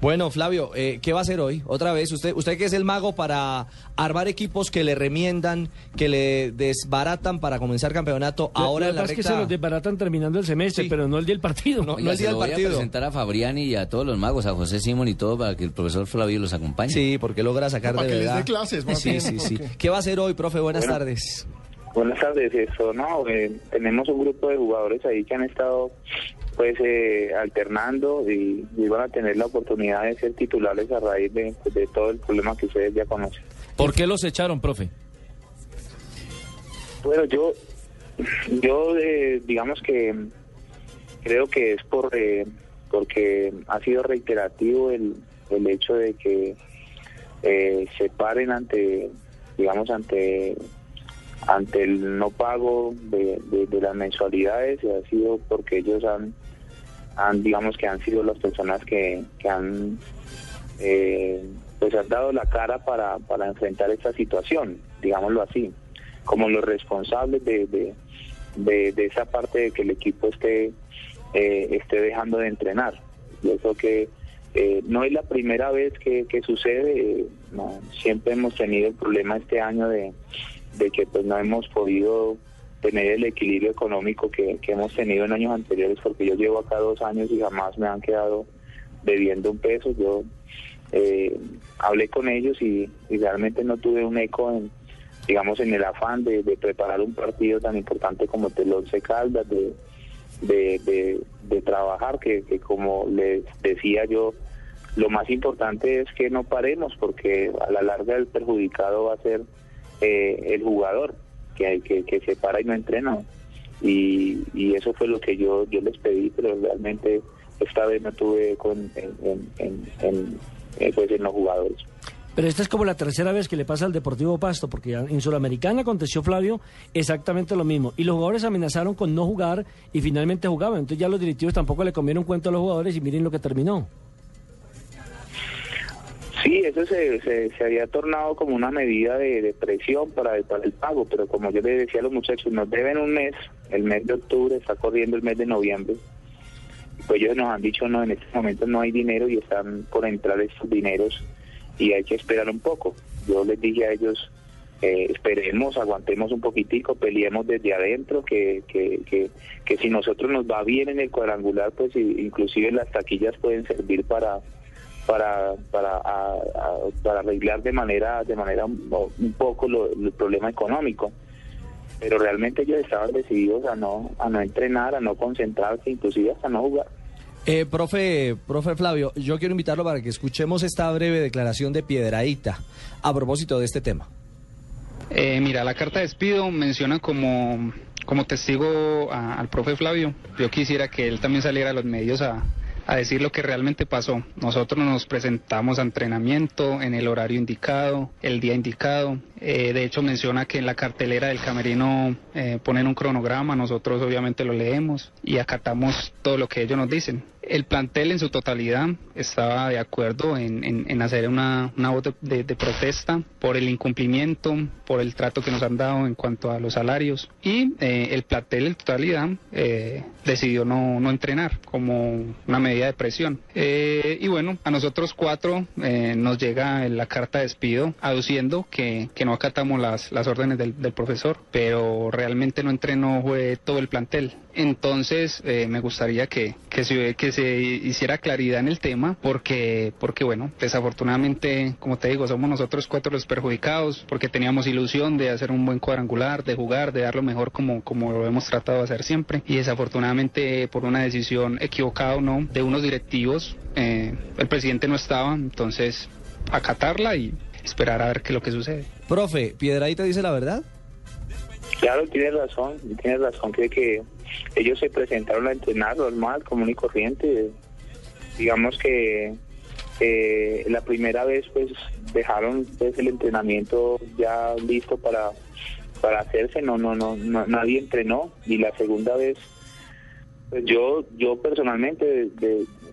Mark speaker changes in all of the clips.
Speaker 1: Bueno, Flavio, eh, ¿qué va a hacer hoy? Otra vez, usted, usted que es el mago para armar equipos que le remiendan, que le desbaratan para comenzar campeonato. Ahora
Speaker 2: Lo
Speaker 1: en la
Speaker 2: que pasa es que
Speaker 1: recta...
Speaker 2: se los desbaratan terminando el semestre,
Speaker 1: Sí.
Speaker 2: pero no el día del partido.
Speaker 1: No,
Speaker 3: Oiga,
Speaker 1: el día del
Speaker 3: voy a
Speaker 1: partido.
Speaker 3: presentar a Fabriani y a todos los magos, a José Simón y todo, para que el profesor Flavio los acompañe.
Speaker 1: Sí, porque logra sacar
Speaker 4: Para
Speaker 1: de
Speaker 4: que les
Speaker 1: verdad.
Speaker 4: dé clases, más
Speaker 1: Sí,
Speaker 4: bien.
Speaker 1: sí, sí.
Speaker 4: Ok.
Speaker 1: ¿Qué va a hacer hoy, profe? Buenas
Speaker 5: Bueno.
Speaker 1: tardes.
Speaker 5: Buenas tardes, eso, no, eh, tenemos un grupo de jugadores ahí que han estado pues eh, alternando y, y van a tener la oportunidad de ser titulares a raíz de, pues, de todo el problema que ustedes ya conocen.
Speaker 6: ¿Por qué los echaron, profe?
Speaker 5: Bueno, yo, yo eh, digamos que creo que es por eh, porque ha sido reiterativo el, el hecho de que eh, se paren ante, digamos, ante ante el no pago de, las mensualidades y ha sido porque ellos han, han digamos que han sido las personas que, han eh, pues han dado la cara para, para enfrentar esta situación, digámoslo así, como los responsables de, de, esa parte de que el equipo esté, eh, esté dejando de entrenar. Yo creo que eh, no es la primera vez que, sucede, eh, siempre hemos tenido el problema este año de, de que pues no hemos podido tener el equilibrio económico que, hemos tenido en años anteriores, porque yo llevo acá dos años y jamás me han quedado debiendo un peso. Yo eh, hablé con ellos y, y realmente no tuve un eco en, digamos, en el afán de, de preparar un partido tan importante como el Once Caldas, de, de, de, de trabajar, que, que como les decía yo, lo más importante es que no paremos, porque a la larga el perjudicado va a ser eh, el jugador, que, que, se para y no entrena. Y, y eso fue lo que yo, yo les pedí, pero realmente esta vez no tuve con, en, en, en- eh, pues los jugadores.
Speaker 2: Pero esta es como la tercera vez que le pasa al Deportivo Pasto, porque en Sudamericana aconteció Flavio exactamente lo mismo. Y los jugadores amenazaron con no jugar y finalmente jugaban. Entonces ya los directivos tampoco le comieron cuento a los jugadores y miren lo que terminó.
Speaker 5: Sí, eso se, se, se había tornado como una medida de, de presión para el, para el pago, pero como yo les decía a los muchachos, nos deben un mes, el mes de octubre, está corriendo el mes de noviembre, pues ellos nos han dicho, no, en este momento no hay dinero y están por entrar estos dineros y hay que esperar un poco. Yo les dije a ellos, eh, esperemos, aguantemos un poquitico, peleemos desde adentro, que, que, que, que si nosotros nos va bien en el cuadrangular, pues inclusive las taquillas pueden servir para para para, a- a- para arreglar de manera de manera un, un poco lo- el problema económico pero realmente ellos estaban decididos a no a no entrenar a no concentrarse inclusive hasta no jugar
Speaker 1: Eh, profe, profe Flavio, yo quiero invitarlo para que escuchemos esta breve declaración de Piedraíta a propósito de este tema.
Speaker 7: Eh, mira, la carta de despido menciona como, como testigo a- al profe Flavio. Yo quisiera que él también saliera a los medios a, a decir lo que realmente pasó. Nosotros nos presentamos a entrenamiento en el horario indicado, el día indicado. Eh, de hecho, menciona que en la cartelera del camerino eh, ponen un cronograma. Nosotros obviamente lo leemos y acatamos todo lo que ellos nos dicen. El plantel en su totalidad estaba de acuerdo en, en- en hacer una, una voz de, de- protesta por el incumplimiento, por el trato que nos han dado en cuanto a los salarios. Y eh, el plantel en totalidad eh, decidió no, no entrenar como una medida de presión. Eh, y bueno, a nosotros cuatro eh, nos llega la carta de despido aduciendo que, que no acatamos las, las órdenes del, del profesor, pero realmente no entrenó fue todo el plantel. Entonces, eh, me gustaría que, que, se, que se hiciera claridad en el tema, porque, porque bueno, desafortunadamente, como te digo, somos nosotros cuatro los perjudicados, porque teníamos ilusión de hacer un buen cuadrangular, de jugar, de dar lo mejor como, como lo hemos tratado de hacer siempre. Y desafortunadamente, por una decisión equivocada o no, de unos directivos, eh, el presidente no estaba, entonces acatarla y esperar a ver qué es lo que sucede.
Speaker 1: Profe, ¿Piedraíta dice la verdad?
Speaker 5: Claro tienes razón tienes razón que ellos se presentaron a entrenar normal común y corriente. Digamos que eh, la primera vez pues dejaron pues, el entrenamiento ya listo para para hacerse no no no, no- nadie entrenó. Y la segunda vez pues yo yo personalmente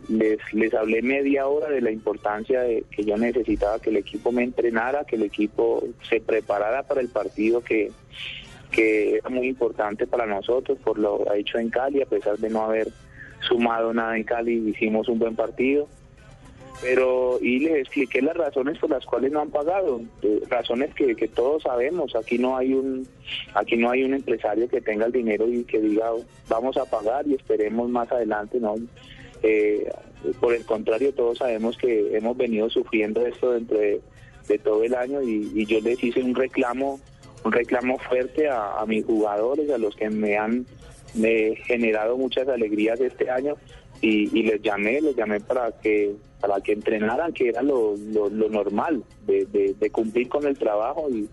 Speaker 5: les les hablé media hora de la importancia de que yo necesitaba que el equipo me entrenara que el equipo se preparara para el partido que que era muy importante para nosotros por lo hecho en Cali a pesar de no haber sumado nada en Cali hicimos un buen partido. Pero y les expliqué las razones por las cuales no han pagado eh, razones que, que todos sabemos aquí no hay un aquí no hay un empresario que tenga el dinero y que diga vamos a pagar y esperemos más adelante no Eh, por el contrario todos sabemos que hemos venido sufriendo esto dentro de, todo el año y yo les hice un reclamo un reclamo fuerte a, a mis jugadores a los que me han me generado muchas alegrías este año y, y les llamé, les llamé para que para que entrenaran, que era lo, lo, normal, de, de, de cumplir con el trabajo y,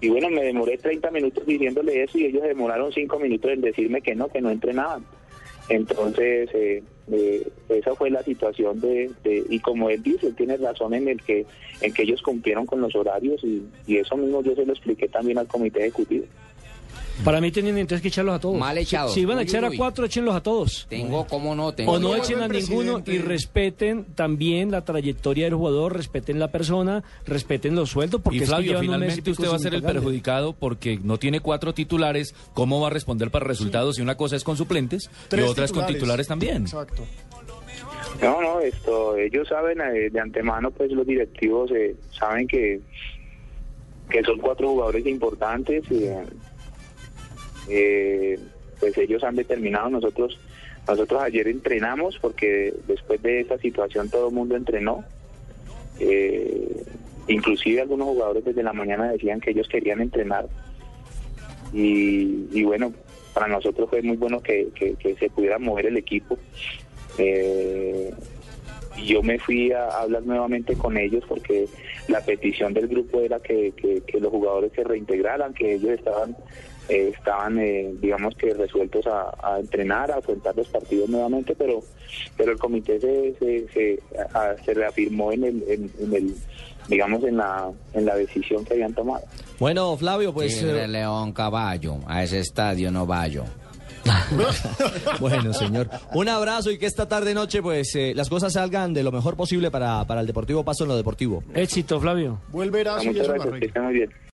Speaker 5: y bueno, me demoré 30 minutos diciéndole eso y ellos demoraron 5 minutos en decirme que no, que no entrenaban. Entonces, eh, eh, esa fue la situación de, y como él dice, él tiene razón en el que en que ellos cumplieron con los horarios y, y eso mismo yo se lo expliqué también al comité ejecutivo.
Speaker 2: Para mí tienen entonces que echarlos a todos.
Speaker 3: Mal echados.
Speaker 2: Si, si van a
Speaker 3: Uy,
Speaker 2: echar a cuatro, échenlos a todos.
Speaker 3: Tengo, ¿cómo no? Tengo.
Speaker 2: O no echen a ninguno y respeten también la trayectoria del jugador, respeten la persona, respeten los sueldos. Porque
Speaker 6: Y Flavio, finalmente usted va a ser el perjudicado porque no tiene cuatro titulares. ¿Cómo va a responder para resultados si una cosa es con suplentes
Speaker 4: Tres
Speaker 6: y otra es con titulares también?
Speaker 4: Exacto.
Speaker 5: No, no, esto, ellos saben eh, de antemano, pues los directivos eh, saben que, que son cuatro jugadores importantes. y, eh, eh, pues ellos han determinado, nosotros nosotros ayer entrenamos porque después de esta situación todo el mundo entrenó. Eh, inclusive algunos jugadores desde la mañana decían que ellos querían entrenar. Y, bueno, para nosotros fue muy bueno que, que- se pudiera mover el equipo. Eh, yo me fui a hablar nuevamente con ellos porque la petición del grupo era que, que- que los jugadores se reintegraran, que ellos estaban, eh, estaban eh, digamos que resueltos a, a entrenar, a afrontar los partidos nuevamente, pero pero el comité se, se, se, a- se reafirmó en el, en, en el digamos en la en la decisión que habían tomado.
Speaker 1: Bueno, Flavio, pues...
Speaker 3: Tigre,
Speaker 1: eh,
Speaker 3: León, Caballo. A ese estadio no vayo.
Speaker 1: bueno, señor. Un abrazo y que esta tarde noche pues eh, las cosas salgan de lo mejor posible para, para el Deportivo Paso en lo deportivo.
Speaker 2: Éxito, Flavio.
Speaker 4: Vuelve y
Speaker 5: Muchas
Speaker 4: eso